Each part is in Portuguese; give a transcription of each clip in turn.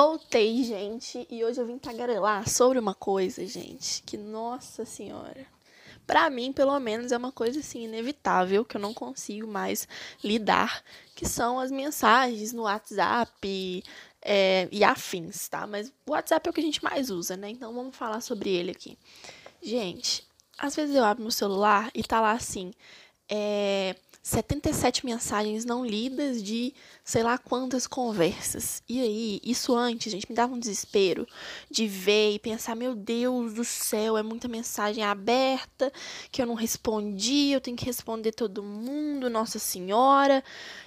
Voltei, gente, e hoje eu vim tagarelar sobre uma coisa, gente, que nossa senhora. Pra mim, pelo menos, é uma coisa assim inevitável que eu não consigo mais lidar, que são as mensagens no WhatsApp é, e afins, tá? Mas o WhatsApp é o que a gente mais usa, né? Então vamos falar sobre ele aqui. Gente, às vezes eu abro meu celular e tá lá assim, é, 77 mensagens não lidas de sei lá quantas conversas. E aí, isso antes, gente, me dava um desespero de ver e pensar: meu Deus do céu, é muita mensagem aberta que eu não respondi, eu tenho que responder todo mundo, Nossa Senhora,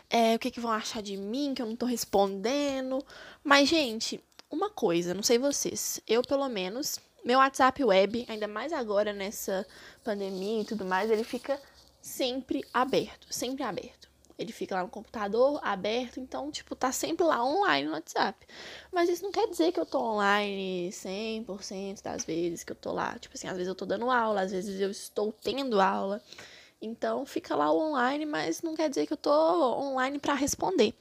é, o que, que vão achar de mim que eu não tô respondendo. Mas, gente, uma coisa, não sei vocês, eu pelo menos, meu WhatsApp web, ainda mais agora nessa pandemia e tudo mais, ele fica sempre aberto, sempre aberto. Ele fica lá no computador aberto, então, tipo, tá sempre lá online no WhatsApp. Mas isso não quer dizer que eu tô online 100% das vezes que eu tô lá. Tipo assim, às vezes eu tô dando aula, às vezes eu estou tendo aula. Então, fica lá online, mas não quer dizer que eu tô online para responder.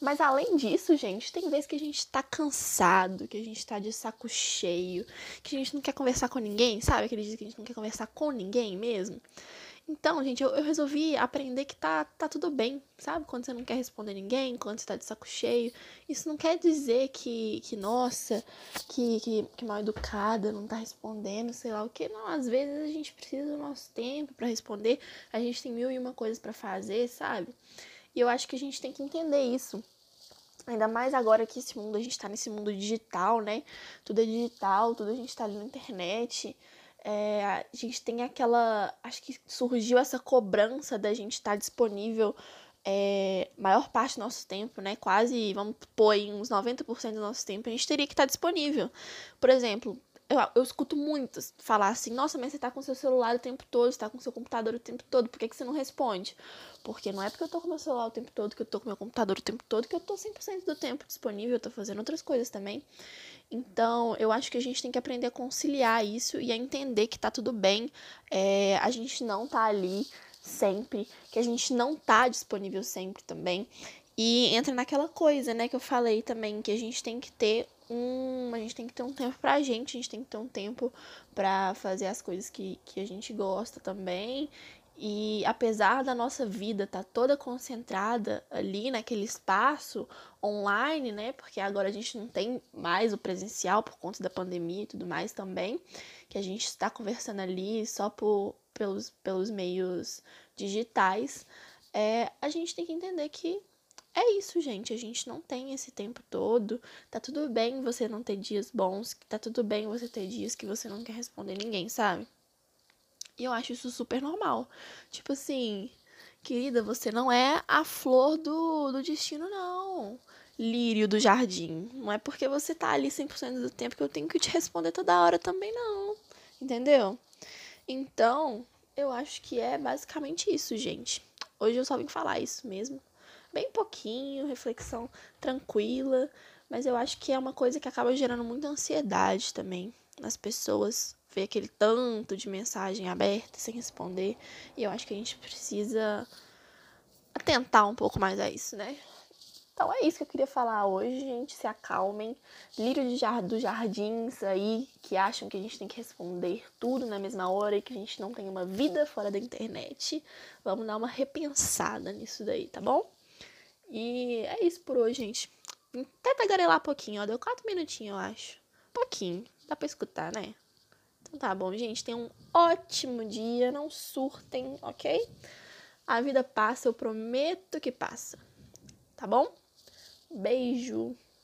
Mas além disso, gente, tem vezes que a gente tá cansado, que a gente tá de saco cheio, que a gente não quer conversar com ninguém, sabe? Aquele dia que a gente não quer conversar com ninguém mesmo. Então, gente, eu, eu, resolvi aprender que tá, tá tudo bem, sabe? Quando você não quer responder ninguém, quando você tá de saco cheio. Isso não quer dizer que, que nossa, que, que, que mal educada, não tá respondendo, sei lá o que. Não, às vezes a gente precisa do nosso tempo para responder. A gente tem mil e uma coisas para fazer, sabe? E eu acho que a gente tem que entender isso. Ainda mais agora que esse mundo, a gente tá nesse mundo digital, né? Tudo é digital, tudo a gente tá ali na internet é, a gente tem aquela. Acho que surgiu essa cobrança da gente estar disponível é, maior parte do nosso tempo, né? Quase, vamos pôr aí uns 90% do nosso tempo, a gente teria que estar disponível. Por exemplo, eu, eu escuto muitos falar assim, nossa, mas você tá com seu celular o tempo todo, você tá com seu computador o tempo todo, por que, que você não responde? Porque não é porque eu tô com meu celular o tempo todo, que eu tô com meu computador o tempo todo, que eu tô 100% do tempo disponível, eu tô fazendo outras coisas também. Então, eu acho que a gente tem que aprender a conciliar isso e a entender que tá tudo bem, é, a gente não tá ali sempre, que a gente não tá disponível sempre também. E entra naquela coisa, né, que eu falei também, que a gente tem que ter um. A gente tem que ter um tempo pra gente, a gente tem que ter um tempo pra fazer as coisas que, que a gente gosta também. E apesar da nossa vida estar tá toda concentrada ali naquele espaço online, né? Porque agora a gente não tem mais o presencial por conta da pandemia e tudo mais também, que a gente está conversando ali só por, pelos, pelos meios digitais. É, a gente tem que entender que é isso, gente. A gente não tem esse tempo todo. Tá tudo bem você não ter dias bons. Tá tudo bem você ter dias que você não quer responder ninguém, sabe? E eu acho isso super normal. Tipo assim, querida, você não é a flor do, do destino, não. Lírio do jardim. Não é porque você tá ali 100% do tempo que eu tenho que te responder toda hora também, não. Entendeu? Então, eu acho que é basicamente isso, gente. Hoje eu só vim falar isso mesmo bem pouquinho, reflexão tranquila, mas eu acho que é uma coisa que acaba gerando muita ansiedade também nas pessoas, ver aquele tanto de mensagem aberta sem responder, e eu acho que a gente precisa atentar um pouco mais a isso, né? Então é isso que eu queria falar hoje, gente. Se acalmem. Lírio de jar dos jardins aí que acham que a gente tem que responder tudo na mesma hora e que a gente não tem uma vida fora da internet. Vamos dar uma repensada nisso daí, tá bom? E é isso por hoje, gente. Até tagarelar um pouquinho, ó. Deu quatro minutinhos, eu acho. Pouquinho. Dá pra escutar, né? Então tá bom, gente. Tenham um ótimo dia. Não surtem, ok? A vida passa, eu prometo que passa. Tá bom? Beijo.